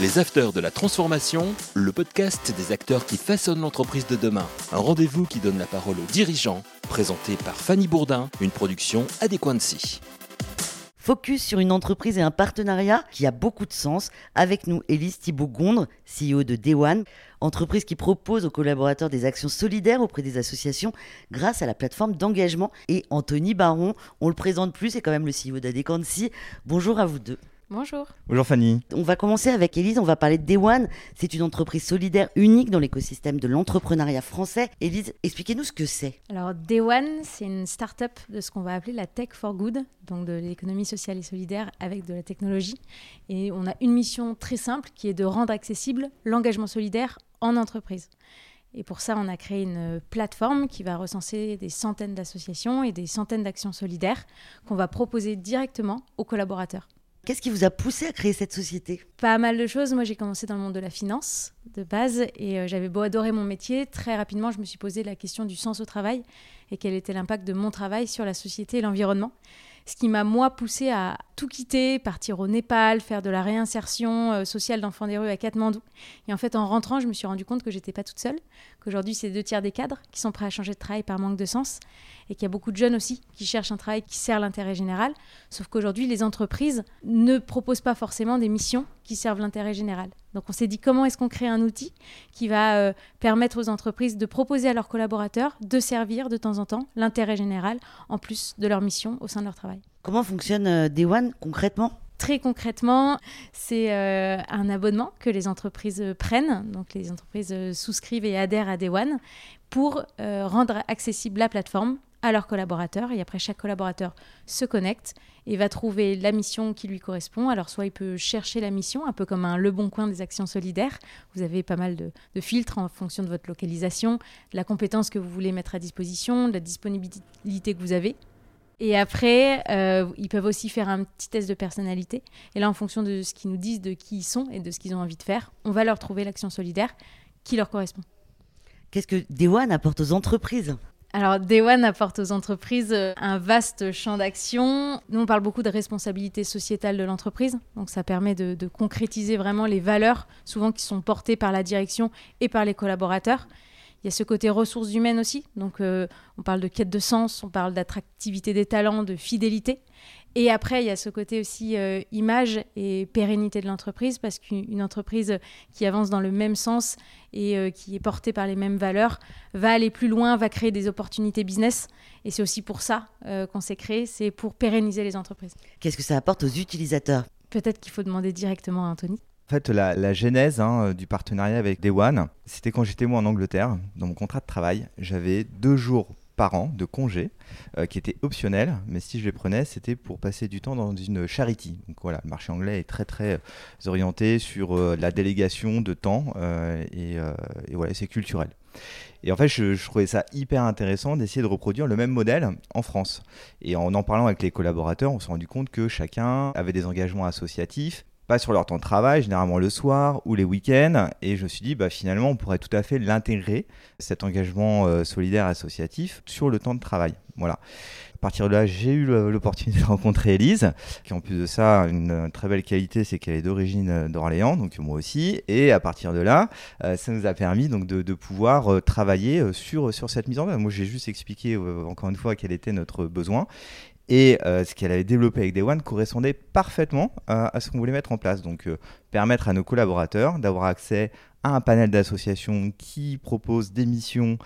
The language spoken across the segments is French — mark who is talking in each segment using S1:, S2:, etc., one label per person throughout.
S1: Les Afters de la Transformation, le podcast des acteurs qui façonnent l'entreprise de demain. Un rendez-vous qui donne la parole aux dirigeants, présenté par Fanny Bourdin, une production Adéquancy.
S2: Focus sur une entreprise et un partenariat qui a beaucoup de sens. Avec nous, Élise Thibault-Gondre, CEO de One, entreprise qui propose aux collaborateurs des actions solidaires auprès des associations grâce à la plateforme d'engagement. Et Anthony Baron, on le présente plus, c'est quand même le CEO d'Adéquancy. Bonjour à vous deux.
S3: Bonjour.
S4: Bonjour Fanny.
S2: On va commencer avec Elise, on va parler de Day One. C'est une entreprise solidaire unique dans l'écosystème de l'entrepreneuriat français. Elise, expliquez-nous ce que c'est.
S3: Alors Day One, c'est une start-up de ce qu'on va appeler la tech for good, donc de l'économie sociale et solidaire avec de la technologie. Et on a une mission très simple qui est de rendre accessible l'engagement solidaire en entreprise. Et pour ça, on a créé une plateforme qui va recenser des centaines d'associations et des centaines d'actions solidaires qu'on va proposer directement aux collaborateurs.
S2: Qu'est-ce qui vous a poussé à créer cette société?
S3: Pas mal de choses. Moi, j'ai commencé dans le monde de la finance de base et euh, j'avais beau adorer mon métier. Très rapidement, je me suis posé la question du sens au travail et quel était l'impact de mon travail sur la société et l'environnement ce qui m'a moi poussé à tout quitter, partir au Népal, faire de la réinsertion euh, sociale d'enfants des rues à Katmandou. Et en fait, en rentrant, je me suis rendu compte que j'étais pas toute seule, qu'aujourd'hui, c'est deux tiers des cadres qui sont prêts à changer de travail par manque de sens, et qu'il y a beaucoup de jeunes aussi qui cherchent un travail qui sert l'intérêt général. Sauf qu'aujourd'hui, les entreprises ne proposent pas forcément des missions qui servent l'intérêt général. Donc on s'est dit comment est-ce qu'on crée un outil qui va euh, permettre aux entreprises de proposer à leurs collaborateurs de servir de temps en temps l'intérêt général en plus de leur mission au sein de leur travail?
S2: Comment fonctionne euh, Day One concrètement?
S3: Très concrètement, c'est euh, un abonnement que les entreprises prennent. Donc les entreprises souscrivent et adhèrent à Day One pour rendre accessible la plateforme à leurs collaborateurs. Et après, chaque collaborateur se connecte et va trouver la mission qui lui correspond. Alors, soit il peut chercher la mission, un peu comme un Le Bon Coin des actions solidaires. Vous avez pas mal de, filtres en fonction de votre localisation, de la compétence que vous voulez mettre à disposition, de la disponibilité que vous avez. Et après, euh, ils peuvent aussi faire un petit test de personnalité. Et là, en fonction de ce qu'ils nous disent, de qui ils sont et de ce qu'ils ont envie de faire, on va leur trouver l'action solidaire qui leur correspond.
S2: Qu'est-ce que One apporte aux entreprises?
S3: Alors, Day One apporte aux entreprises euh, un vaste champ d'action. Nous, on parle beaucoup de responsabilité sociétale de l'entreprise. Donc, ça permet de, concrétiser vraiment les valeurs, souvent qui sont portées par la direction et par les collaborateurs. Il y a ce côté ressources humaines aussi. Donc, euh, on parle de quête de sens, on parle d'attractivité des talents, de fidélité. Et après, il y a ce côté aussi euh, image et pérennité de l'entreprise, parce qu'une entreprise qui avance dans le même sens et euh, qui est portée par les mêmes valeurs va aller plus loin, va créer des opportunités business. Et c'est aussi pour ça euh, qu'on s'est créé, c'est pour pérenniser les entreprises.
S2: Qu'est-ce que ça apporte aux utilisateurs?
S3: Peut-être qu'il faut demander directement à Anthony.
S4: En fait, la, genèse hein, du partenariat avec Day One, c'était quand j'étais moi en Angleterre. Dans mon contrat de travail, j'avais deux jours par an de congés euh, qui étaient optionnels, mais si je les prenais, c'était pour passer du temps dans une charity. Donc voilà, le marché anglais est très très euh, orienté sur euh, la délégation de temps et, voilà, c'est culturel. Et en fait, je, je, trouvais ça hyper intéressant d'essayer de reproduire le même modèle en France. Et en en parlant avec les collaborateurs, on s'est rendu compte que chacun avait des engagements associatifs, pas sur leur temps de travail, généralement le soir ou les week-ends. Et je me suis dit, bah, finalement, on pourrait tout à fait l'intégrer, cet engagement euh, solidaire associatif, sur le temps de travail. Voilà. À partir de là, j'ai eu l'opportunité de rencontrer Elise, qui en plus de ça, une très belle qualité, c'est qu'elle est d'origine euh, d'Orléans, donc moi aussi. Et à partir de là, euh, ça nous a permis donc de, pouvoir travailler sur, sur cette mise en œuvre. Moi, j'ai juste expliqué encore une fois quel était notre besoin. Et euh, ce qu'elle avait développé avec Day One correspondait parfaitement euh, à ce qu'on voulait mettre en place. Donc, euh, permettre à nos collaborateurs d'avoir accès à un panel d'associations qui proposent des missions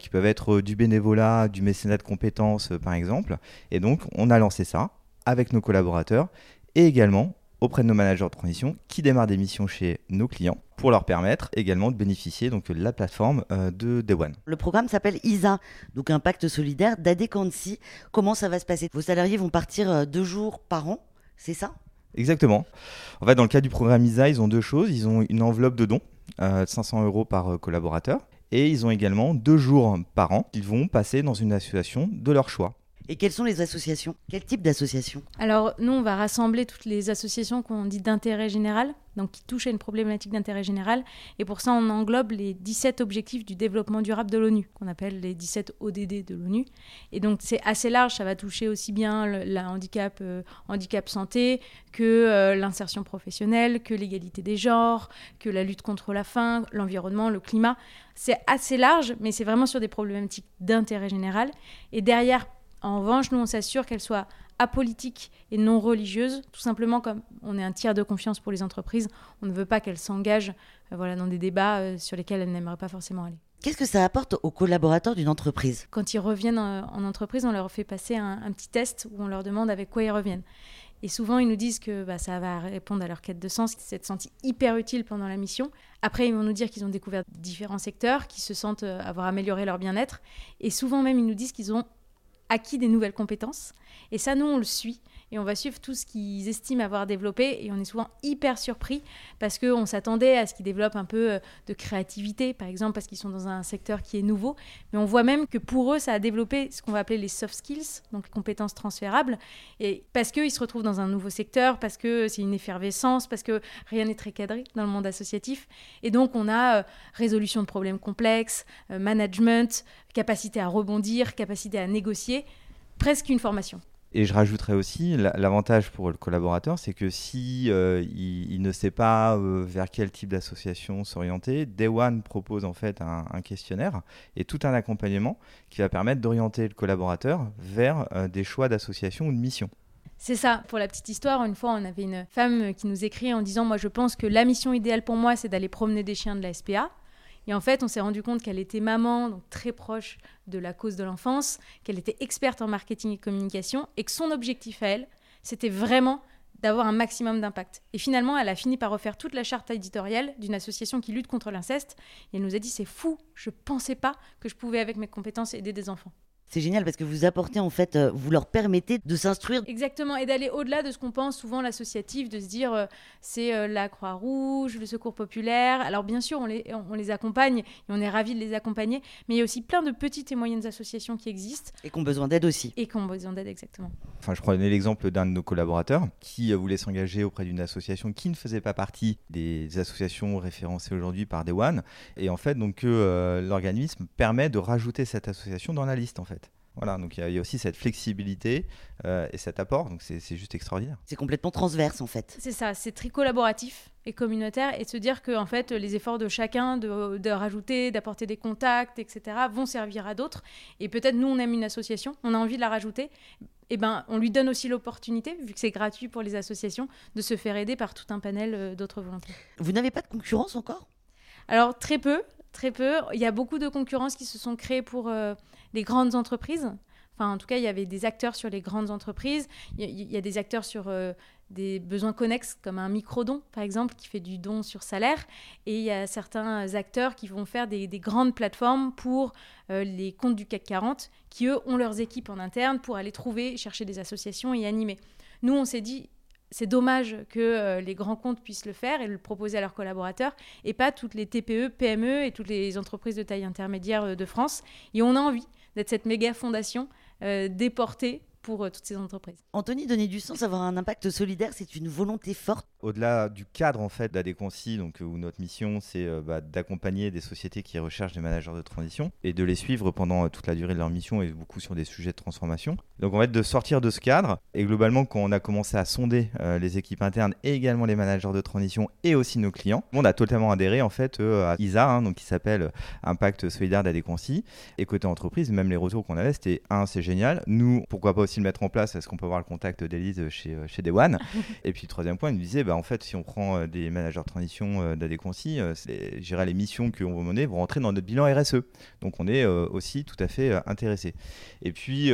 S4: qui peuvent être du bénévolat, du mécénat de compétences, par exemple. Et donc, on a lancé ça avec nos collaborateurs et également auprès de nos managers de transition qui démarrent des missions chez nos clients pour leur permettre également de bénéficier donc, de la plateforme euh, de Day One.
S2: Le programme s'appelle ISA, donc un pacte solidaire d'Adéquancy. Comment ça va se passer? Vos salariés vont partir euh, deux jours par an, c'est ça?
S4: Exactement. En fait, dans le cas du programme ISA, ils ont deux choses. Ils ont une enveloppe de dons, euh, 500 euros par euh, collaborateur, et ils ont également deux jours par an qu'ils vont passer dans une association de leur choix.
S2: Et quelles sont les associations? Quel type d'associations
S3: Alors, nous, on va rassembler toutes les associations qu'on dit d'intérêt général, donc qui touchent à une problématique d'intérêt général. Et pour ça, on englobe les 17 objectifs du développement durable de l'ONU, qu'on appelle les 17 ODD de l'ONU. Et donc, c'est assez large, ça va toucher aussi bien le handicap, euh, handicap santé que euh, l'insertion professionnelle, que l'égalité des genres, que la lutte contre la faim, l'environnement, le climat. C'est assez large, mais c'est vraiment sur des problématiques d'intérêt général. Et derrière, en revanche, nous, on s'assure qu'elles soient apolitiques et non religieuses, tout simplement comme on est un tiers de confiance pour les entreprises, on ne veut pas qu'elles s'engagent euh, voilà, dans des débats euh, sur lesquels elles n'aimeraient pas forcément aller.
S2: Qu'est-ce que ça apporte aux collaborateurs d'une entreprise?
S3: Quand ils reviennent en, entreprise, on leur fait passer un, un, petit test où on leur demande avec quoi ils reviennent. Et souvent, ils nous disent que bah, ça va répondre à leur quête de sens, qu'ils s'être sentis hyper utiles pendant la mission. Après, ils vont nous dire qu'ils ont découvert différents secteurs, qu'ils se sentent euh, avoir amélioré leur bien-être. Et souvent même, ils nous disent qu'ils ont acquis des nouvelles compétences. Et ça, nous, on le suit et on va suivre tout ce qu'ils estiment avoir développé. Et on est souvent hyper surpris parce qu'on s'attendait à ce qu'ils développent un peu euh, de créativité, par exemple parce qu'ils sont dans un secteur qui est nouveau, mais on voit même que pour eux, ça a développé ce qu'on va appeler les soft skills, donc les compétences transférables, et parce qu'ils se retrouvent dans un nouveau secteur, parce que c'est une effervescence, parce que rien n'est très cadré dans le monde associatif, et donc on a euh, résolution de problèmes complexes, euh, management, capacité à rebondir, capacité à négocier, presque une formation.
S4: Et je rajouterais aussi l'avantage pour le collaborateur, c'est que si euh, il, ne sait pas euh, vers quel type d'association s'orienter, Day One propose en fait un, questionnaire et tout un accompagnement qui va permettre d'orienter le collaborateur vers euh, des choix d'association ou de mission.
S3: C'est ça. Pour la petite histoire, une fois, on avait une femme qui nous écrit en disant Moi, je pense que la mission idéale pour moi, c'est d'aller promener des chiens de la SPA. Et en fait, on s'est rendu compte qu'elle était maman, donc très proche de la cause de l'enfance, qu'elle était experte en marketing et communication, et que son objectif à elle, c'était vraiment d'avoir un maximum d'impact. Et finalement, elle a fini par refaire toute la charte éditoriale d'une association qui lutte contre l'inceste. Et elle nous a dit, c'est fou, je ne pensais pas que je pouvais, avec mes compétences, aider des enfants.
S2: C'est génial parce que vous apportez en fait, euh, vous leur permettez de s'instruire.
S3: Exactement, et d'aller au-delà de ce qu'on pense souvent l'associatif, de se dire euh, c'est euh, la Croix-Rouge, le Secours populaire. Alors bien sûr, on les, on les accompagne et on est ravis de les accompagner, mais il y a aussi plein de petites et moyennes associations qui existent.
S2: Et qui ont besoin d'aide aussi.
S3: Et qui ont besoin d'aide, exactement.
S4: Enfin, je prenais l'exemple d'un de nos collaborateurs qui voulait s'engager auprès d'une association qui ne faisait pas partie des associations référencées aujourd'hui par Day One. Et en fait, donc l'organisme permet de rajouter cette association dans la liste en fait. Voilà, donc il y, a aussi cette flexibilité euh, et cet apport, donc c'est juste extraordinaire.
S2: C'est complètement transverse en fait.
S3: C'est ça, c'est très collaboratif et communautaire et de se dire que en fait les efforts de chacun de, rajouter, d'apporter des contacts, etc. vont servir à d'autres. Et peut-être nous on aime une association, on a envie de la rajouter, et eh ben on lui donne aussi l'opportunité, vu que c'est gratuit pour les associations, de se faire aider par tout un panel euh, d'autres volontaires.
S2: Vous n'avez pas de concurrence encore?
S3: Alors très peu, très peu. Il y a beaucoup de concurrences qui se sont créées pour euh, les grandes entreprises. Enfin, en tout cas, il y avait des acteurs sur les grandes entreprises. Il y, a des acteurs sur euh, des besoins connexes, comme un micro-don, par exemple, qui fait du don sur salaire. Et il y a certains acteurs qui vont faire des, grandes plateformes pour euh, les comptes du CAC 40, qui, eux, ont leurs équipes en interne pour aller trouver, chercher des associations et animer. Nous, on s'est dit, c'est dommage que euh, les grands comptes puissent le faire et le proposer à leurs collaborateurs et pas toutes les TPE, PME et toutes les entreprises de taille intermédiaire de France. Et on a envie d'être cette méga fondation euh, déportée pour euh, toutes ces entreprises.
S2: Anthony, donner du sens, avoir un impact solidaire, c'est une volonté forte
S4: au-delà du cadre en fait donc où notre mission c'est euh, bah, d'accompagner des sociétés qui recherchent des managers de transition et de les suivre pendant euh, toute la durée de leur mission et beaucoup sur des sujets de transformation. Donc en fait de sortir de ce cadre et globalement quand on a commencé à sonder euh, les équipes internes et également les managers de transition et aussi nos clients, on a totalement adhéré en fait à ISA, hein, donc qui s'appelle Impact solidaire d'Adéquancy. Et côté entreprise, même les retours qu'on avait, c'était un, c'est génial. Nous, pourquoi pas aussi le mettre en place Est-ce qu'on peut avoir le contact d'Elise chez chez Day One Et puis troisième point, il nous disait bah, en fait, si on prend euh, des managers de transition euh, d'Adéquancy, euh, les missions qu'on va mener vont rentrer dans notre bilan RSE. Donc on est aussi tout à fait intéressé. Et puis,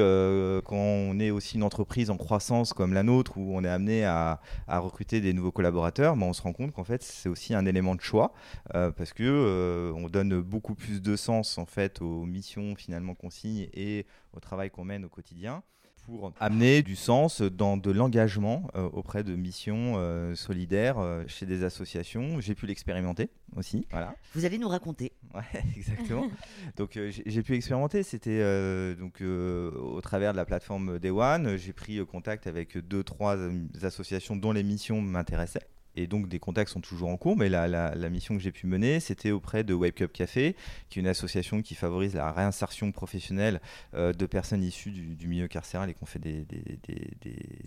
S4: quand on est aussi une entreprise en croissance comme la nôtre, où on est amené à, recruter des nouveaux collaborateurs, ben, on se rend compte qu'en fait, c'est aussi un élément de choix, parce que on donne beaucoup plus de sens en fait aux missions finalement qu'on signe et au travail qu'on mène au quotidien pour amener du sens dans de l'engagement euh, auprès de missions euh, solidaires euh, chez des associations. J'ai pu l'expérimenter aussi. Voilà.
S2: Vous allez nous raconter.
S4: Ouais, exactement. donc j'ai pu expérimenter. C'était donc au travers de la plateforme Day One. J'ai pris contact avec deux, trois associations dont les missions m'intéressaient et donc des contacts sont toujours en cours, mais la, la, mission que j'ai pu mener, c'était auprès de Wake Up Café, qui est une association qui favorise la réinsertion professionnelle euh, de personnes issues du, milieu carcéral et qui ont fait des, des, des,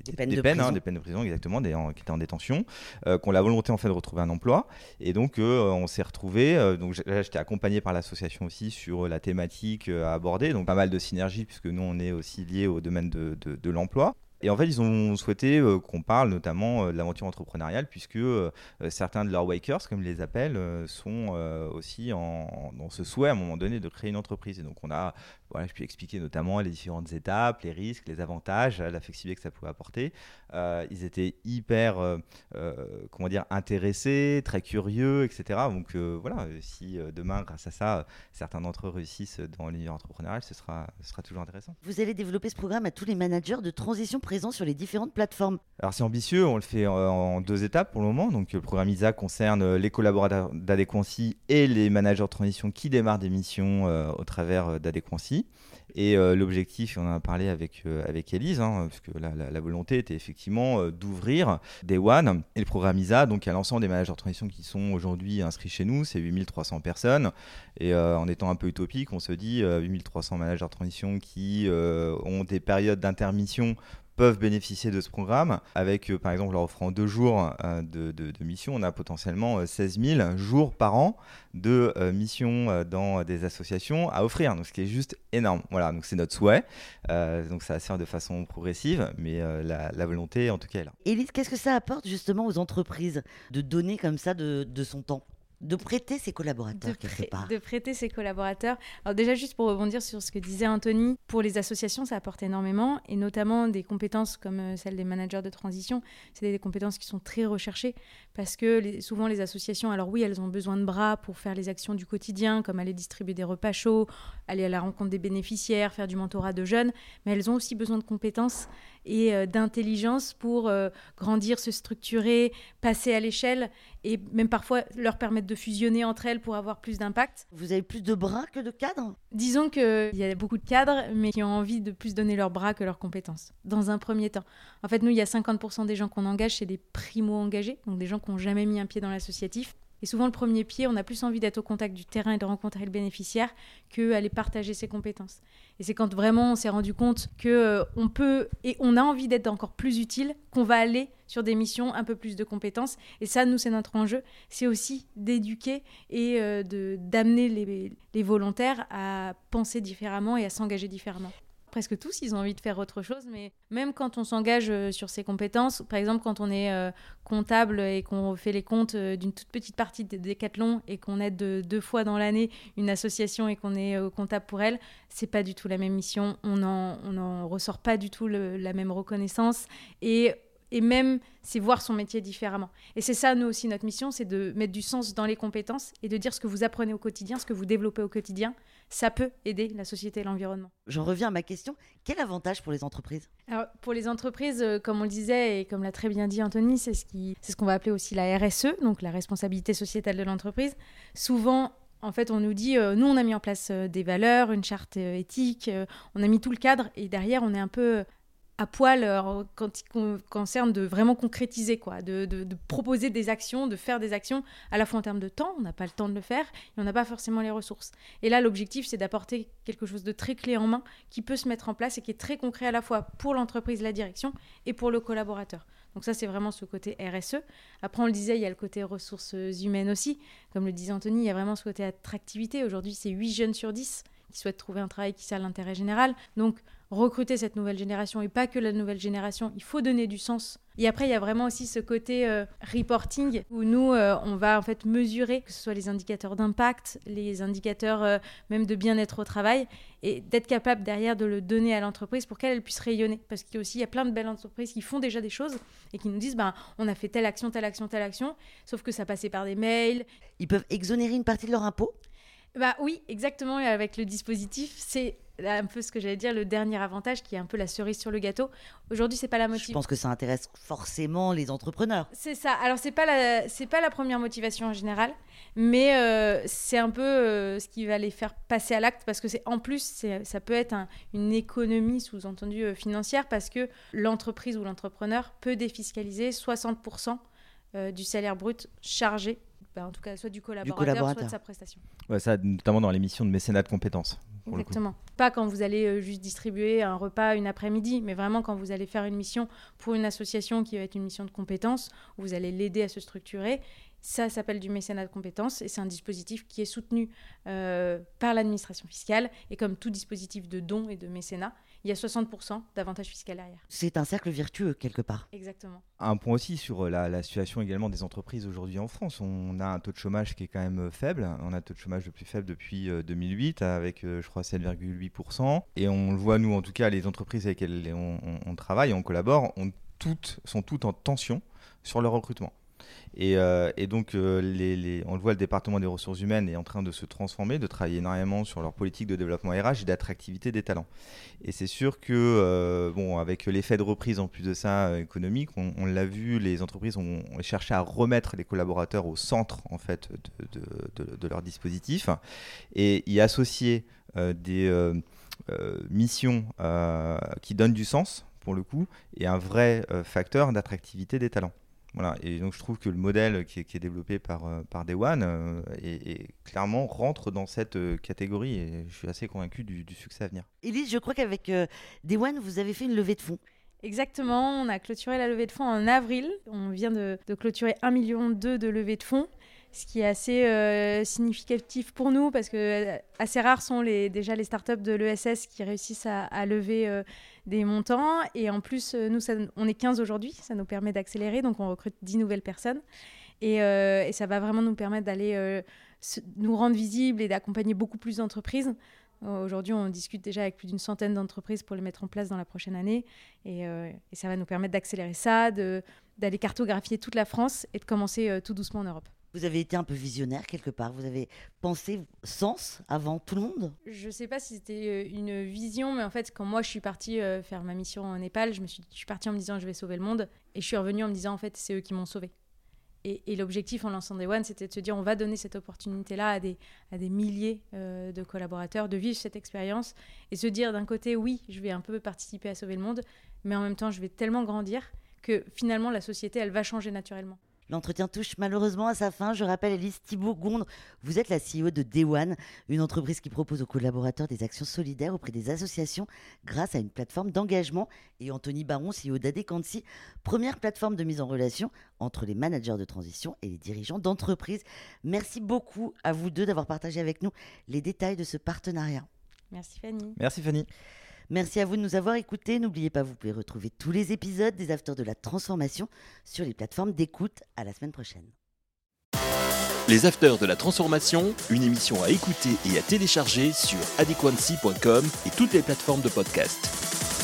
S2: des peines, de peines,
S4: hein, des peines de prison, exactement, des, qui étaient en détention, euh, qui ont la volonté en fait de retrouver un emploi. Et donc euh, on s'est retrouvé, donc j'étais accompagné par l'association aussi sur la thématique à aborder, donc pas mal de synergies puisque nous on est aussi liés au domaine de, de, de l'emploi. Et en fait, ils ont souhaité euh, qu'on parle notamment euh, de l'aventure entrepreneuriale, puisque euh, certains de leurs wakers, comme ils les appellent, sont aussi en, dans ce souhait à un moment donné de créer une entreprise. Et donc, on a, voilà, je puis expliquer notamment les différentes étapes, les risques, les avantages, la flexibilité que ça pouvait apporter. ils étaient hyper, comment dire, intéressés, très curieux, etc. Donc, voilà, si demain, grâce à ça, certains d'entre eux réussissent dans l'univers entrepreneurial, ce sera, ce sera toujours intéressant.
S2: Vous allez développer ce programme à tous les managers de transition présent sur les différentes plateformes
S4: Alors c'est ambitieux, on le fait en deux étapes pour le moment. Donc le programme ISA concerne euh, les collaborateurs d'Adéquancy et les managers de transition qui démarrent des missions euh, au travers euh, Et l'objectif, on en a parlé avec, avec Elise, hein, parce que la, volonté était effectivement d'ouvrir des One et le programme ISA donc à l'ensemble des managers de transition qui sont aujourd'hui inscrits chez nous, c'est 8300 personnes. Et en étant un peu utopique, on se dit 8300 managers de transition qui ont des périodes d'intermission peuvent bénéficier de ce programme. Avec, euh, par exemple, leur offrant deux jours euh, de, de, mission, on a potentiellement 16 euh, 000 jours par an de missions dans des associations à offrir. Donc, ce qui est juste énorme. Voilà, donc c'est notre souhait. donc, ça va se faire de façon progressive, mais la, volonté, en tout cas, est là.
S2: Élise, qu'est-ce que ça apporte justement aux entreprises de donner comme ça de, de son temps? De prêter ses collaborateurs quelque part.
S3: De prêter ses collaborateurs. Alors déjà juste pour rebondir sur ce que disait Anthony, pour les associations ça apporte énormément et notamment des compétences comme euh, celles des managers de transition. C'est des compétences qui sont très recherchées parce que souvent les associations, alors oui elles ont besoin de bras pour faire les actions du quotidien comme aller distribuer des repas chauds, aller à la rencontre des bénéficiaires, faire du mentorat de jeunes, mais elles ont aussi besoin de compétences et euh, d'intelligence pour euh, grandir, se structurer, passer à l'échelle et même parfois leur permettre de fusionner entre elles pour avoir plus d'impact.
S2: Vous avez plus de bras que de cadres?
S3: Disons qu'il y a beaucoup de cadres, mais qui ont envie de plus donner leurs bras que leurs compétences, dans un premier temps. En fait, nous, il y a 50% des gens qu'on engage, c'est des primo-engagés, donc des gens qui n'ont jamais mis un pied dans l'associatif. Et souvent, le premier pied, on a plus envie d'être au contact du terrain et de rencontrer le bénéficiaire qu'aller partager ses compétences. Et c'est quand vraiment on s'est rendu compte que euh, on peut et on a envie d'être encore plus utile qu'on va aller sur des missions un peu plus de compétences. Et ça, nous, c'est notre enjeu. C'est aussi d'éduquer et euh, de d'amener les volontaires à penser différemment et à s'engager différemment presque tous, ils ont envie de faire autre chose, mais même quand on s'engage euh, sur ses compétences, par exemple quand on est euh, comptable et qu'on fait les comptes euh, d'une toute petite partie des décathlons et qu'on aide deux fois dans l'année une association et qu'on est comptable pour elle, c'est pas du tout la même mission, on n'en on ressort pas du tout la même reconnaissance et et même c'est voir son métier différemment. Et c'est ça, nous aussi, notre mission, c'est de mettre du sens dans les compétences et de dire ce que vous apprenez au quotidien, ce que vous développez au quotidien, ça peut aider la société et l'environnement.
S2: J'en reviens à ma question. Quel avantage pour les entreprises?
S3: Alors, pour les entreprises, euh, comme on le disait et comme l'a très bien dit Anthony, c'est ce qu'on ce qu'on va appeler aussi la RSE, donc la responsabilité sociétale de l'entreprise. Souvent, en fait, on nous dit, euh, nous, on a mis en place euh, des valeurs, une charte éthique, on a mis tout le cadre, et derrière, on est un peu à poil euh, quand il concerne de vraiment concrétiser, quoi, de, proposer des actions, de faire des actions, à la fois en termes de temps, on n'a pas le temps de le faire, et on n'a pas forcément les ressources. Et là, l'objectif, c'est d'apporter quelque chose de très clé en main, qui peut se mettre en place et qui est très concret à la fois pour l'entreprise, la direction, et pour le collaborateur. Donc ça, c'est vraiment ce côté RSE. Après, on le disait, il y a le côté ressources humaines aussi. Comme le disait Anthony, il y a vraiment ce côté attractivité. Aujourd'hui, c'est 8 jeunes sur 10 qui souhaitent trouver un travail qui sert l'intérêt général. Donc, recruter cette nouvelle génération et pas que la nouvelle génération, il faut donner du sens. Et après, il y a vraiment aussi ce côté euh, reporting où nous, euh, on va en fait mesurer que ce soit les indicateurs d'impact, les indicateurs euh, même de bien-être au travail et d'être capable derrière de le donner à l'entreprise pour qu'elle puisse rayonner. Parce qu'il y a aussi plein de belles entreprises qui font déjà des choses et qui nous disent ben, on a fait telle action, telle action, telle action, sauf que ça passait par des mails.
S2: Ils peuvent exonérer une partie de leur impôt?
S3: Bah oui, exactement. Avec le dispositif, c'est un peu ce que j'allais dire, le dernier avantage qui est un peu la cerise sur le gâteau. Aujourd'hui, c'est pas la motivation.
S2: Je pense que ça intéresse forcément les entrepreneurs.
S3: C'est ça. Alors c'est pas la c'est pas la première motivation en général, mais euh, c'est un peu euh, ce qui va les faire passer à l'acte parce que c'est en plus ça peut être une économie sous-entendue euh, financière parce que l'entreprise ou l'entrepreneur peut défiscaliser 60% du salaire brut chargé bah, en tout cas soit du collaborateur, soit de sa prestation.
S4: Ouais, ça, notamment dans l'émission de mécénat de compétences.
S3: Exactement. Pas quand vous allez euh, juste distribuer un repas une après-midi, mais vraiment quand vous allez faire une mission pour une association qui va être une mission de compétences, où vous allez l'aider à se structurer. Ça s'appelle du mécénat de compétences et c'est un dispositif qui est soutenu euh, par l'administration fiscale. Et comme tout dispositif de don et de mécénat, il y a 60% d'avantages fiscaux derrière.
S2: C'est un cercle vertueux quelque part.
S3: Exactement.
S4: Un point aussi sur euh, la, situation également des entreprises aujourd'hui en France. On a un taux de chômage qui est quand même faible. On a un taux de chômage le plus faible depuis 2008 avec, je crois, 7,8%. Et on le voit, nous, en tout cas, les entreprises avec lesquelles on, travaille, on collabore, toutes, sont toutes en tension sur leur recrutement. Et, euh, donc, euh, on le voit, le département des ressources humaines est en train de se transformer, de travailler énormément sur leur politique de développement RH et d'attractivité des talents. Et c'est sûr que, euh, bon, avec l'effet de reprise en plus de ça économique, on, l'a vu, les entreprises ont, cherché à remettre les collaborateurs au centre en fait de leur dispositif et y associer des missions qui donnent du sens pour le coup et un vrai facteur d'attractivité des talents. Voilà, et donc je trouve que le modèle qui est, développé par, euh, par Day One euh, clairement rentre dans cette euh, catégorie et je suis assez convaincu du, succès à venir.
S2: Elise, je crois qu'avec Day One, vous avez fait une levée de fonds.
S3: Exactement, on a clôturé la levée de fonds en avril. On vient de, de clôturer 1,2 million de levée de fonds ce qui est assez euh, significatif pour nous parce que euh, assez rares sont déjà les startups de l'ESS qui réussissent à, lever euh, des montants. Et en plus, nous, on est 15 aujourd'hui, ça nous permet d'accélérer, donc on recrute 10 nouvelles personnes. Et, ça va vraiment nous permettre d'aller nous rendre visibles et d'accompagner beaucoup plus d'entreprises. Aujourd'hui, on discute déjà avec plus d'une centaine d'entreprises pour les mettre en place dans la prochaine année. Et ça va nous permettre d'accélérer ça, d'aller cartographier toute la France et de commencer tout doucement en Europe.
S2: Vous avez été un peu visionnaire quelque part. Vous avez pensé sens avant tout le monde?
S3: Je ne sais pas si c'était euh, une vision, mais en fait, quand moi je suis partie euh, faire ma mission en Népal, je, me suis, je partie en me disant je vais sauver le monde. Et je suis revenue en me disant en fait, c'est eux qui m'ont sauvé. Et, l'objectif en lançant Day One, c'était de se dire on va donner cette opportunité-là à des, à des milliers euh, de collaborateurs, de vivre cette expérience et se dire d'un côté, oui, je vais un peu participer à sauver le monde, mais en même temps, je vais tellement grandir que finalement, la société, elle va changer naturellement.
S2: L'entretien touche malheureusement à sa fin. Je rappelle Elise Thibault-Gondre, vous êtes la CEO de One, une entreprise qui propose aux collaborateurs des actions solidaires auprès des associations grâce à une plateforme d'engagement. Et Anthony Baron, CEO d'Adequancy, première plateforme de mise en relation entre les managers de transition et les dirigeants d'entreprise. Merci beaucoup à vous deux d'avoir partagé avec nous les détails de ce partenariat.
S3: Merci Fanny.
S4: Merci Fanny.
S2: Merci à vous de nous avoir écoutés. N'oubliez pas, vous pouvez retrouver tous les épisodes des Afters de la Transformation sur les plateformes d'écoute. À la semaine prochaine.
S1: Les Afters de la Transformation, une émission à écouter et à télécharger sur adequancy.com et toutes les plateformes de podcast.